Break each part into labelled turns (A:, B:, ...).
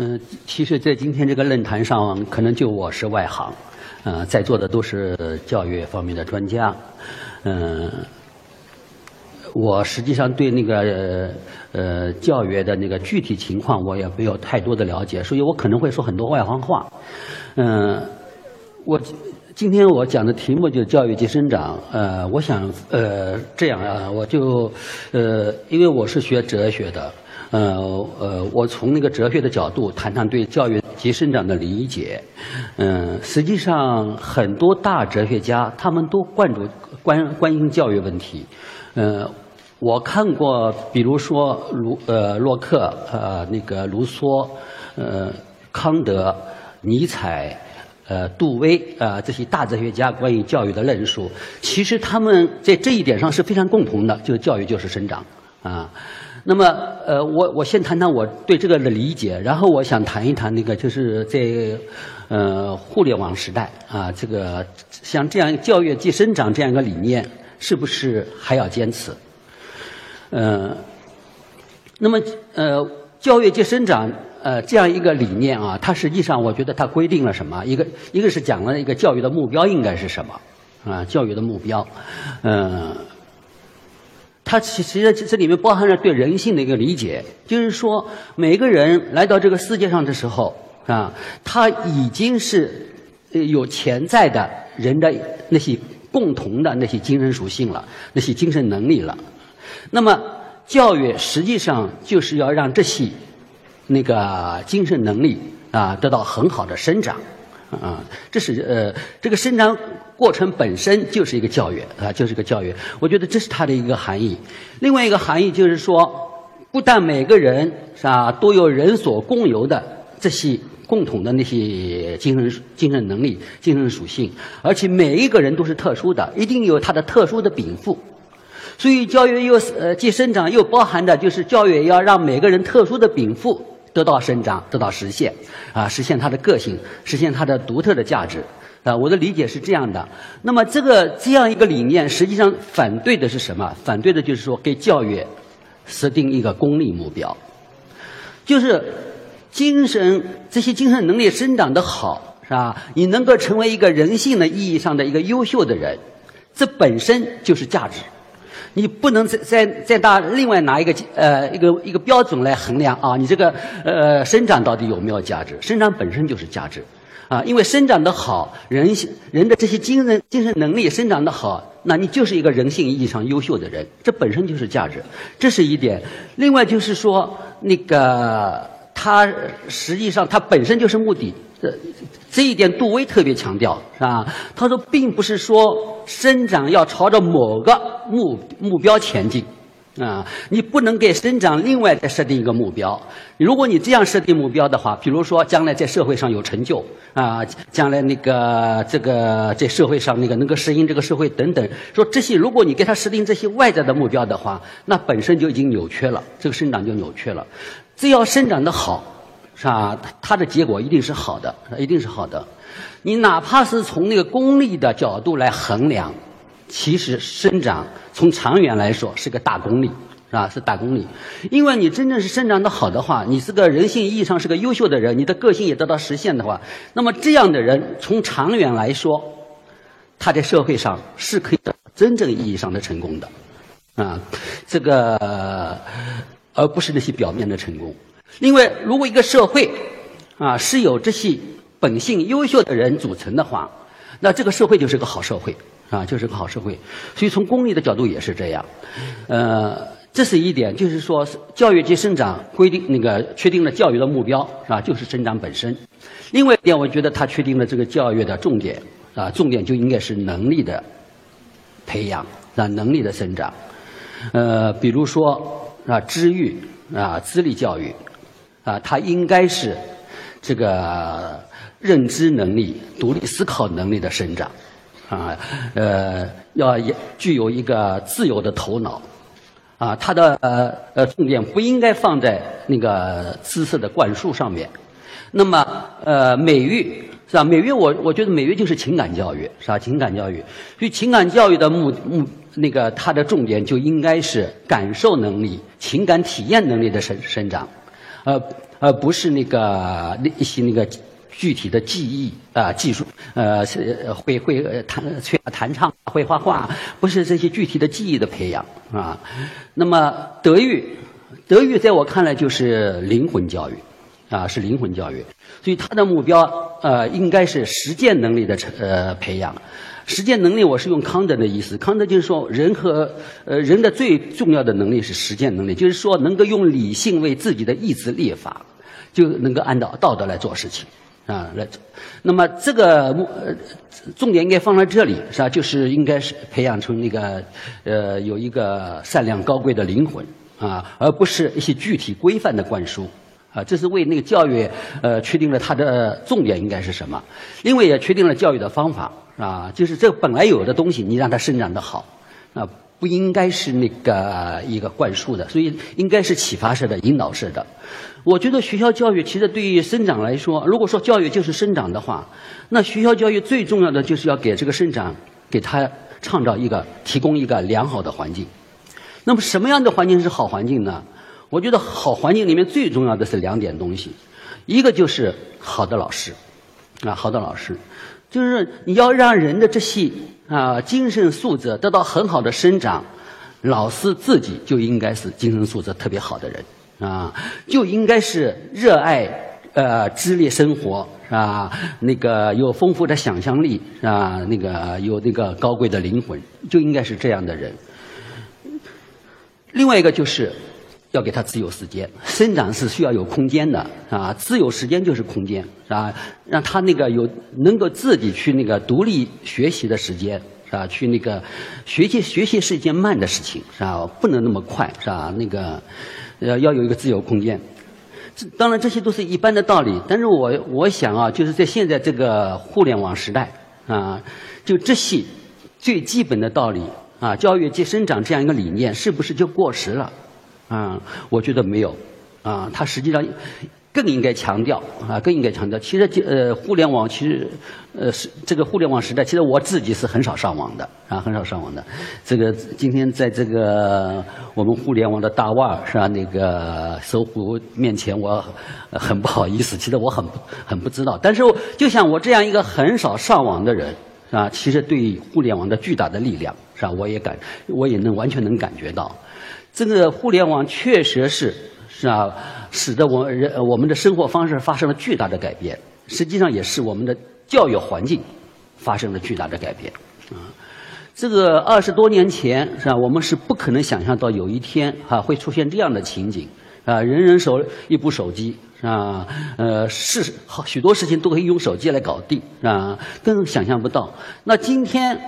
A: 嗯，其实，在今天这个论坛上，可能就我是外行，呃，在座的都是教育方面的专家，嗯，我实际上对那个呃教育的那个具体情况，我也没有太多的了解，所以我可能会说很多外行话，嗯，我今天我讲的题目就是教育及生长，呃，我想呃这样啊，我就呃，因为我是学哲学的。呃呃，我从那个哲学的角度谈谈对教育及生长的理解。嗯，实际上很多大哲学家他们都关注关关心教育问题。呃，我看过，比如说卢呃洛克呃那个卢梭呃康德尼采呃杜威啊这些大哲学家关于教育的论述，其实他们在这一点上是非常共同的，就是教育就是生长啊。那么，呃，我我先谈谈我对这个的理解，然后我想谈一谈那个，就是在呃互联网时代啊，这个像这样教育即生长这样一个理念，是不是还要坚持？呃，那么呃，教育即生长呃这样一个理念啊，它实际上我觉得它规定了什么？一个一个是讲了一个教育的目标应该是什么啊？教育的目标，嗯。它其实这里面包含着对人性的一个理解，就是说，每个人来到这个世界上的时候啊，他已经是有潜在的人的那些共同的那些精神属性了，那些精神能力了。那么，教育实际上就是要让这些那个精神能力啊得到很好的生长。啊，这是呃，这个生长过程本身就是一个教育啊，就是个教育。我觉得这是它的一个含义。另外一个含义就是说，不但每个人是吧都有人所共有的这些共同的那些精神精神能力、精神属性，而且每一个人都是特殊的，一定有他的特殊的禀赋。所以教育又呃既生长又包含的就是教育要让每个人特殊的禀赋。得到生长，得到实现，啊，实现他的个性，实现他的独特的价值，啊，我的理解是这样的。那么，这个这样一个理念，实际上反对的是什么？反对的就是说，给教育设定一个功利目标，就是精神这些精神能力生长的好，是吧？你能够成为一个人性的意义上的一个优秀的人，这本身就是价值。你不能再再再拿另外拿一个呃一个一个标准来衡量啊，你这个呃生长到底有没有价值？生长本身就是价值，啊，因为生长的好，人性人的这些精神精神能力生长的好，那你就是一个人性意义上优秀的人，这本身就是价值，这是一点。另外就是说那个。它实际上，它本身就是目的。这这一点，杜威特别强调，是吧？他说，并不是说生长要朝着某个目目标前进，啊，你不能给生长另外再设定一个目标。如果你这样设定目标的话，比如说将来在社会上有成就，啊，将来那个这个在社会上那个能够适应这个社会等等，说这些，如果你给他设定这些外在的目标的话，那本身就已经扭曲了，这个生长就扭曲了。只要生长的好，是吧？它的结果一定是好的，一定是好的。你哪怕是从那个功利的角度来衡量，其实生长从长远来说是个大功利，是吧？是大功利。因为你真正是生长的好的话，你是个人性意义上是个优秀的人，你的个性也得到实现的话，那么这样的人从长远来说，他在社会上是可以真正意义上的成功的，啊，这个。而不是那些表面的成功。另外，如果一个社会啊是由这些本性优秀的人组成的话，那这个社会就是个好社会啊，就是个好社会。所以从功利的角度也是这样。呃，这是一点，就是说教育及生长规定那个确定了教育的目标是吧？就是生长本身。另外一点，我觉得它确定了这个教育的重点啊，重点就应该是能力的培养啊，能力的生长。呃，比如说。啊，知育啊，资历教育啊，它应该是这个认知能力、独立思考能力的生长啊，呃，要也具有一个自由的头脑啊，它的呃呃重点不应该放在那个知识的灌输上面。那么呃，美育是吧？美育我我觉得美育就是情感教育是吧？情感教育，所以情感教育的目目。那个它的重点就应该是感受能力、情感体验能力的生生长，呃，而不是那个那一些那个具体的技艺啊、技术，呃，是会会弹吹弹唱、会画画，不是这些具体的技艺的培养啊。那么德育，德育在我看来就是灵魂教育，啊，是灵魂教育，所以他的目标呃应该是实践能力的成呃培养。实践能力，我是用康德的意思。康德就是说，人和呃人的最重要的能力是实践能力，就是说能够用理性为自己的意志立法，就能够按照道德来做事情啊来。那么这个目呃重点应该放在这里是吧？就是应该是培养成那个呃有一个善良高贵的灵魂啊，而不是一些具体规范的灌输。啊，这是为那个教育，呃，确定了它的重点应该是什么，另外也确定了教育的方法，啊，就是这本来有的东西，你让它生长得好，啊，不应该是那个一个灌输的，所以应该是启发式的、引导式的。我觉得学校教育其实对于生长来说，如果说教育就是生长的话，那学校教育最重要的就是要给这个生长，给他创造一个、提供一个良好的环境。那么什么样的环境是好环境呢？我觉得好环境里面最重要的是两点东西，一个就是好的老师，啊，好的老师，就是你要让人的这些啊精神素质得到很好的生长，老师自己就应该是精神素质特别好的人啊，就应该是热爱呃智力生活是吧？那个有丰富的想象力是吧？那个有那个高贵的灵魂，就应该是这样的人。另外一个就是。要给他自由时间，生长是需要有空间的啊！自由时间就是空间，是吧？让他那个有能够自己去那个独立学习的时间，是吧？去那个学习学习是一件慢的事情，是吧？不能那么快，是吧？那个呃要有一个自由空间。当然这些都是一般的道理，但是我我想啊，就是在现在这个互联网时代啊，就这些最基本的道理啊，教育及生长这样一个理念，是不是就过时了？啊，我觉得没有，啊，它实际上更应该强调啊，更应该强调。其实，呃，互联网其实，呃，是这个互联网时代，其实我自己是很少上网的啊，很少上网的。这个今天在这个我们互联网的大腕是吧？那个搜狐面前，我很不好意思。其实我很很不知道，但是就像我这样一个很少上网的人啊，其实对互联网的巨大的力量是吧？我也感，我也能完全能感觉到。这个互联网确实是是啊，使得我人我们的生活方式发生了巨大的改变，实际上也是我们的教育环境发生了巨大的改变啊。这个二十多年前是吧，我们是不可能想象到有一天啊会出现这样的情景啊，人人手一部手机是吧？呃，是好许多事情都可以用手机来搞定啊，更想象不到。那今天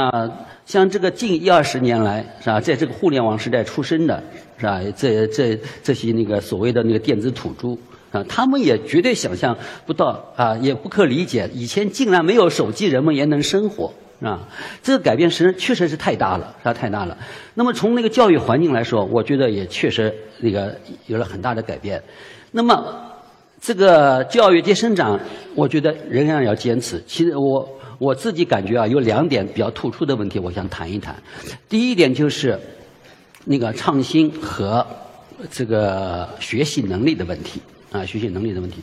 A: 啊。像这个近一二十年来，是吧，在这个互联网时代出生的，是吧？这这这些那个所谓的那个电子土著啊，他们也绝对想象不到啊，也不可理解，以前竟然没有手机，人们也能生活，啊，这个改变实确实是太大了，是吧？太大了。那么从那个教育环境来说，我觉得也确实那个有了很大的改变。那么这个教育及生长，我觉得仍然要坚持。其实我。我自己感觉啊，有两点比较突出的问题，我想谈一谈。第一点就是那个创新和这个学习能力的问题啊，学习能力的问题。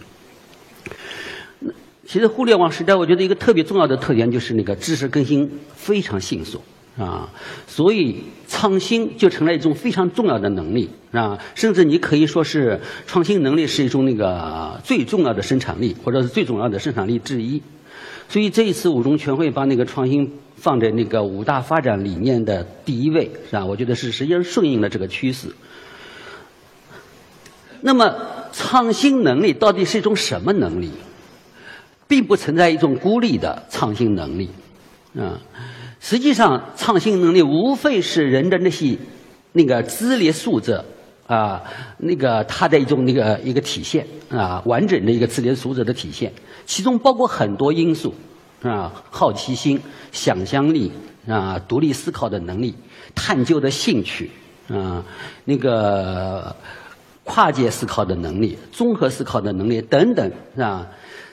A: 其实互联网时代，我觉得一个特别重要的特点就是那个知识更新非常迅速啊，所以创新就成了一种非常重要的能力啊，甚至你可以说是创新能力是一种那个最重要的生产力，或者是最重要的生产力之一。所以这一次五中全会把那个创新放在那个五大发展理念的第一位，是吧？我觉得是实际上顺应了这个趋势。那么创新能力到底是一种什么能力？并不存在一种孤立的创新能力，啊，实际上创新能力无非是人的那些那个智力素质啊，那个它的一种那个一个体现啊，完整的一个智力素质的体现。其中包括很多因素，啊，好奇心、想象力啊，独立思考的能力、探究的兴趣啊，那个跨界思考的能力、综合思考的能力等等，啊？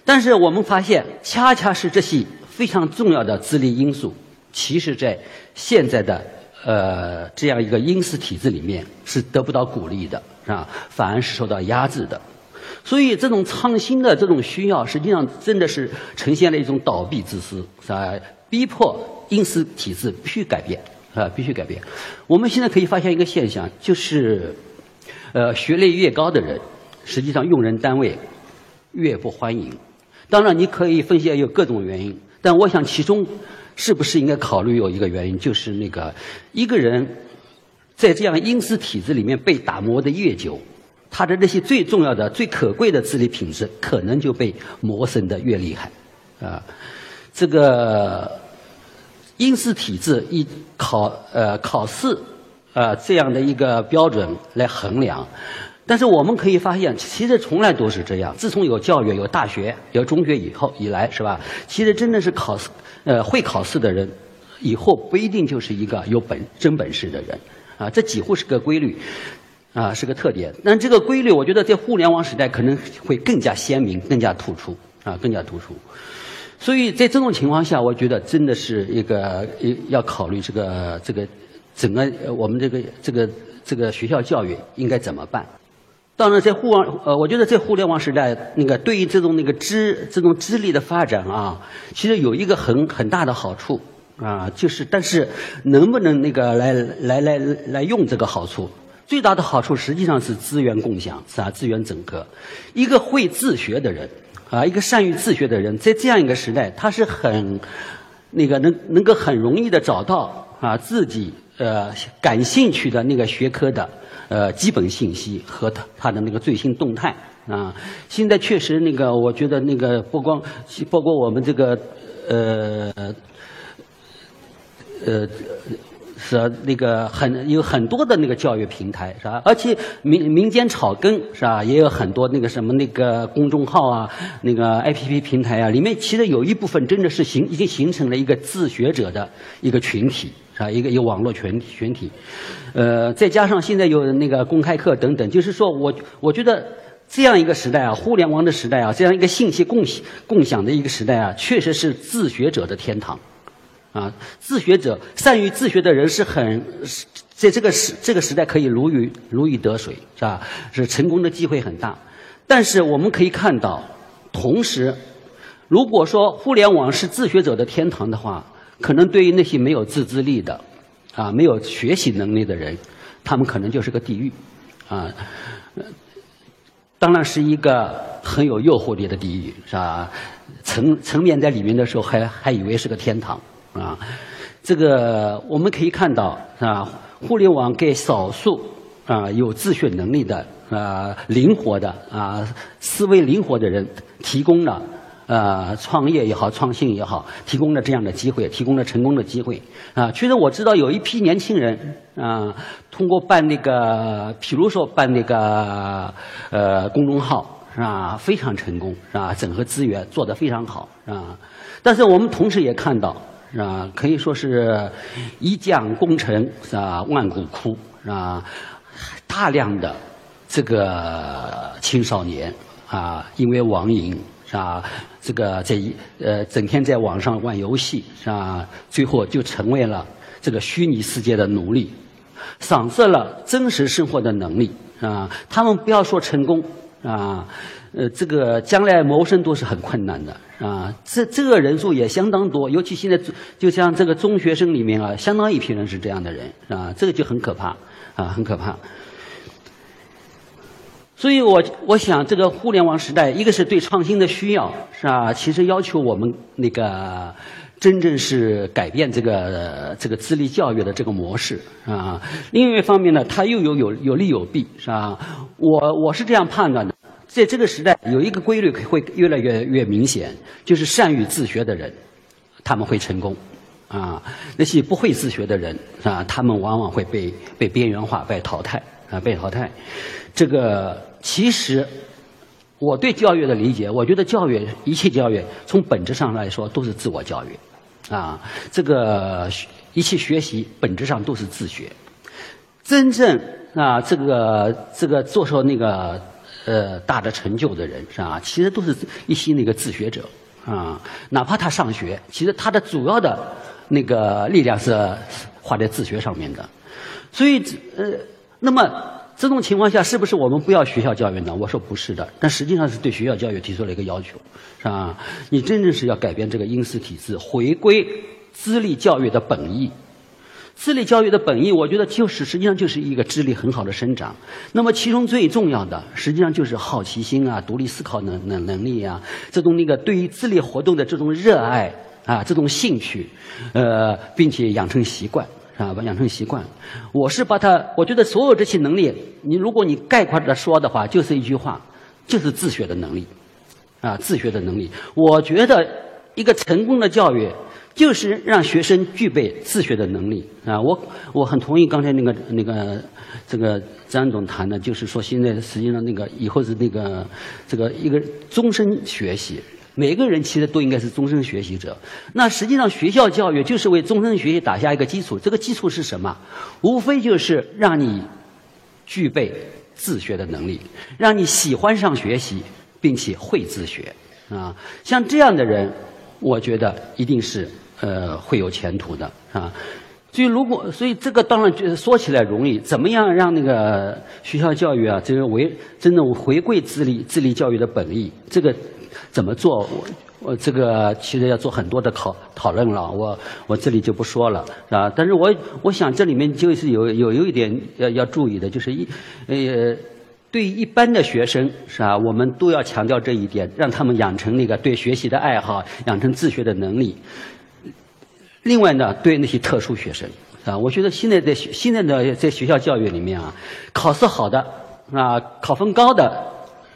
A: 但是我们发现，恰恰是这些非常重要的智力因素，其实在现在的呃这样一个因式体制里面是得不到鼓励的，是吧？反而是受到压制的。所以这种创新的这种需要，实际上真的是呈现了一种倒闭之势，是吧？逼迫应试体制必须改变，啊，必须改变。我们现在可以发现一个现象，就是，呃，学历越高的人，实际上用人单位越不欢迎。当然，你可以分析有各种原因，但我想其中是不是应该考虑有一个原因，就是那个一个人在这样应试体制里面被打磨的越久，他的那些最重要的、最可贵的智力品质可能就被磨损的越厉害，啊，这个应试体制以考呃考试啊这样的一个标准来衡量。但是我们可以发现，其实从来都是这样。自从有教育、有大学、有中学以后以来，是吧？其实真的是考试，呃，会考试的人，以后不一定就是一个有本真本事的人，啊，这几乎是个规律，啊，是个特点。但这个规律，我觉得在互联网时代可能会更加鲜明、更加突出，啊，更加突出。所以在这种情况下，我觉得真的是一个要考虑这个这个整个我们这个这个这个学校教育应该怎么办。当然，在互网呃，我觉得在互联网时代，那个对于这种那个知这种智力的发展啊，其实有一个很很大的好处啊，就是但是能不能那个来来来来用这个好处，最大的好处实际上是资源共享，是吧？资源整合，一个会自学的人啊，一个善于自学的人，在这样一个时代，他是很那个能能够很容易的找到啊自己呃感兴趣的那个学科的。呃，基本信息和他他的那个最新动态啊，现在确实那个，我觉得那个不光包括我们这个呃呃是那个很有很多的那个教育平台是吧？而且民民间草根是吧？也有很多那个什么那个公众号啊，那个 APP 平台啊，里面其实有一部分真的是形已经形成了一个自学者的一个群体。啊，一个有网络群群体，呃，再加上现在有那个公开课等等，就是说我我觉得这样一个时代啊，互联网的时代啊，这样一个信息共享共享的一个时代啊，确实是自学者的天堂，啊，自学者善于自学的人是很在这个时这个时代可以如鱼如鱼得水，是吧？是成功的机会很大。但是我们可以看到，同时，如果说互联网是自学者的天堂的话，可能对于那些没有自制力的，啊，没有学习能力的人，他们可能就是个地狱，啊，当然是一个很有诱惑力的地狱，是吧？层层面在里面的时候，还还以为是个天堂，啊，这个我们可以看到，是吧？互联网给少数啊有自学能力的啊灵活的啊思维灵活的人提供了。呃，创业也好，创新也好，提供了这样的机会，提供了成功的机会啊。其实我知道有一批年轻人啊，通过办那个，比如说办那个呃公众号是吧，非常成功是吧？整合资源做得非常好是吧？但是我们同时也看到是吧，可以说是一将功成是吧，万骨枯是吧？大量的这个青少年啊，因为网瘾。是吧？这个在呃整天在网上玩游戏是吧？最后就成为了这个虚拟世界的奴隶，丧失了真实生活的能力啊！他们不要说成功啊，呃，这个将来谋生都是很困难的啊！这这个人数也相当多，尤其现在就像这个中学生里面啊，相当一批人是这样的人啊，这个就很可怕啊，很可怕。所以，我我想，这个互联网时代，一个是对创新的需要，是吧？其实要求我们那个真正是改变这个这个智力教育的这个模式，啊。另外一方面呢，它又有有有利有弊，是吧？我我是这样判断的，在这个时代，有一个规律会越来越越明显，就是善于自学的人，他们会成功，啊，那些不会自学的人，啊，他们往往会被被边缘化、被淘汰，啊，被淘汰，这个。其实，我对教育的理解，我觉得教育一切教育从本质上来说都是自我教育，啊，这个一切学习本质上都是自学。真正啊，这个这个做出那个呃大的成就的人是吧？其实都是一些那个自学者啊，哪怕他上学，其实他的主要的那个力量是花在自学上面的。所以呃，那么。这种情况下，是不是我们不要学校教育呢？我说不是的，但实际上是对学校教育提出了一个要求，是吧？你真正是要改变这个应试体制，回归资历教育的本意。资历教育的本意，我觉得就是实际上就是一个智力很好的生长。那么其中最重要的，实际上就是好奇心啊、独立思考能能能力啊，这种那个对于智力活动的这种热爱啊、这种兴趣，呃，并且养成习惯啊，养成习惯。我是把它，我觉得所有这些能力，你如果你概括的说的话，就是一句话，就是自学的能力啊，自学的能力。我觉得一个成功的教育。就是让学生具备自学的能力啊！我我很同意刚才那个那个这个张总谈的，就是说现在实际上那个以后是那个这个一个终身学习，每个人其实都应该是终身学习者。那实际上学校教育就是为终身学习打下一个基础，这个基础是什么？无非就是让你具备自学的能力，让你喜欢上学习，并且会自学啊！像这样的人。我觉得一定是呃会有前途的啊，所以如果所以这个当然就是说起来容易，怎么样让那个学校教育啊，这个为真正回归智力智力教育的本意，这个怎么做？我我这个其实要做很多的讨讨论了，我我这里就不说了啊。但是我我想这里面就是有有有一点要要注意的，就是一呃。对一般的学生是吧，我们都要强调这一点，让他们养成那个对学习的爱好，养成自学的能力。另外呢，对那些特殊学生啊，我觉得现在在现在的在学校教育里面啊，考试好的啊，考分高的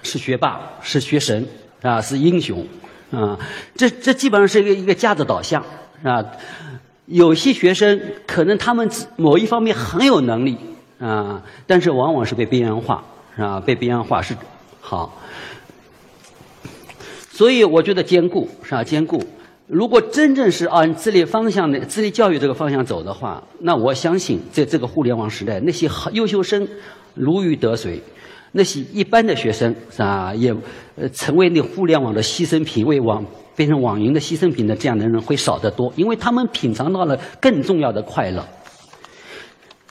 A: 是学霸，是学神啊，是英雄啊，这这基本上是一个一个价值导向啊。有些学生可能他们某一方面很有能力啊，但是往往是被边缘化。是吧？被边缘化是好，所以我觉得兼顾是吧？兼顾，如果真正是按智力方向的智力教育这个方向走的话，那我相信在这个互联网时代，那些优秀生如鱼得水，那些一般的学生是吧？也呃成为那互联网的牺牲品，为网变成网银的牺牲品的这样的人会少得多，因为他们品尝到了更重要的快乐。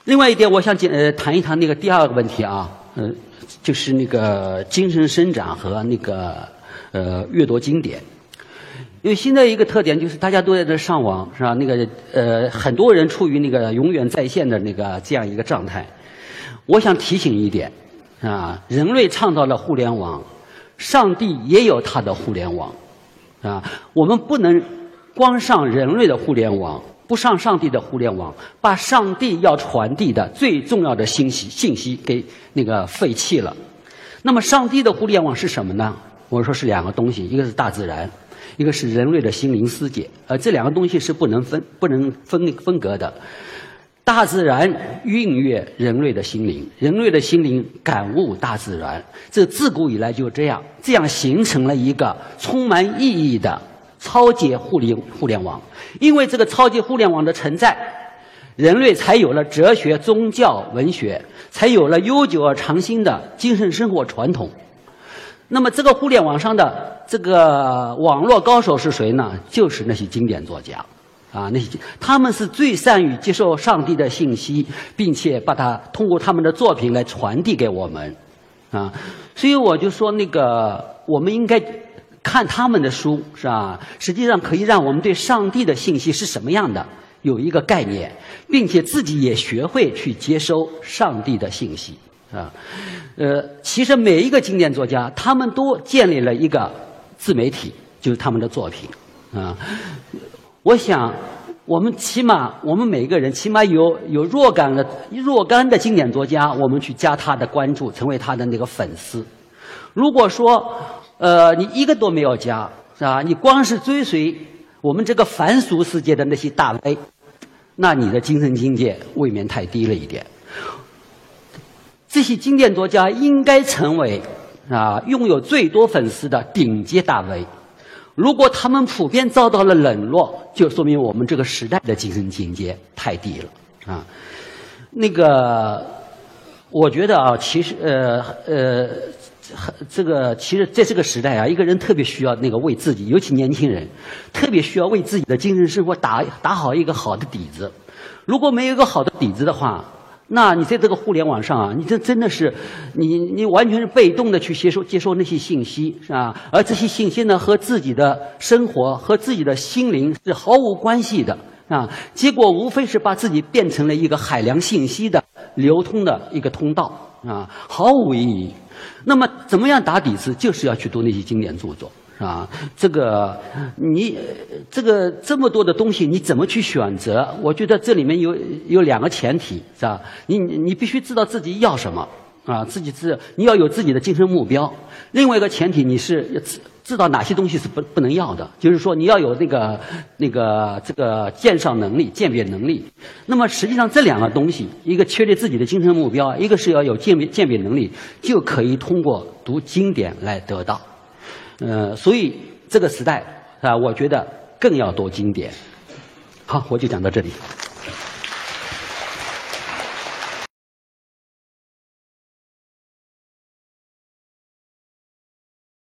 A: 另外一点，我想讲呃谈一谈那个第二个问题啊，嗯。就是那个精神生长和那个呃阅读经典，因为现在一个特点就是大家都在这上网是吧？那个呃很多人处于那个永远在线的那个这样一个状态。我想提醒一点啊，人类创造了互联网，上帝也有他的互联网啊，我们不能光上人类的互联网。不上上帝的互联网，把上帝要传递的最重要的信息信息给那个废弃了。那么，上帝的互联网是什么呢？我说是两个东西，一个是大自然，一个是人类的心灵世界。呃，这两个东西是不能分、不能分分隔的。大自然孕育人类的心灵，人类的心灵感悟大自然，这自古以来就这样，这样形成了一个充满意义的。超级互联互联网，因为这个超级互联网的存在，人类才有了哲学、宗教、文学，才有了悠久而长新的精神生活传统。那么，这个互联网上的这个网络高手是谁呢？就是那些经典作家，啊，那些他们是最善于接受上帝的信息，并且把它通过他们的作品来传递给我们，啊，所以我就说，那个我们应该。看他们的书是吧？实际上可以让我们对上帝的信息是什么样的有一个概念，并且自己也学会去接收上帝的信息啊。呃，其实每一个经典作家，他们都建立了一个自媒体，就是他们的作品啊。我想，我们起码，我们每一个人起码有有若干的若干的经典作家，我们去加他的关注，成为他的那个粉丝。如果说，呃，你一个都没有加，是吧？你光是追随我们这个凡俗世界的那些大 V，那你的精神境界未免太低了一点。这些经典作家应该成为啊拥有最多粉丝的顶级大 V。如果他们普遍遭到了冷落，就说明我们这个时代的精神境界太低了啊。那个，我觉得啊，其实呃呃。这个其实在这个时代啊，一个人特别需要那个为自己，尤其年轻人，特别需要为自己的精神生活打打好一个好的底子。如果没有一个好的底子的话，那你在这个互联网上啊，你这真的是，你你完全是被动的去接收接收那些信息，是吧？而这些信息呢，和自己的生活和自己的心灵是毫无关系的啊。结果无非是把自己变成了一个海量信息的流通的一个通道啊，毫无意义。那么，怎么样打底子？就是要去读那些经典著作。啊，这个你这个这么多的东西，你怎么去选择？我觉得这里面有有两个前提，是吧？你你必须知道自己要什么啊，自己知你要有自己的精神目标。另外一个前提，你是知知道哪些东西是不不能要的，就是说你要有那个那个这个鉴赏能力、鉴别能力。那么实际上这两个东西，一个确立自己的精神目标，一个是要有鉴别鉴别能力，就可以通过读经典来得到。嗯，所以这个时代啊，我觉得更要多经典。好，我就讲到这里。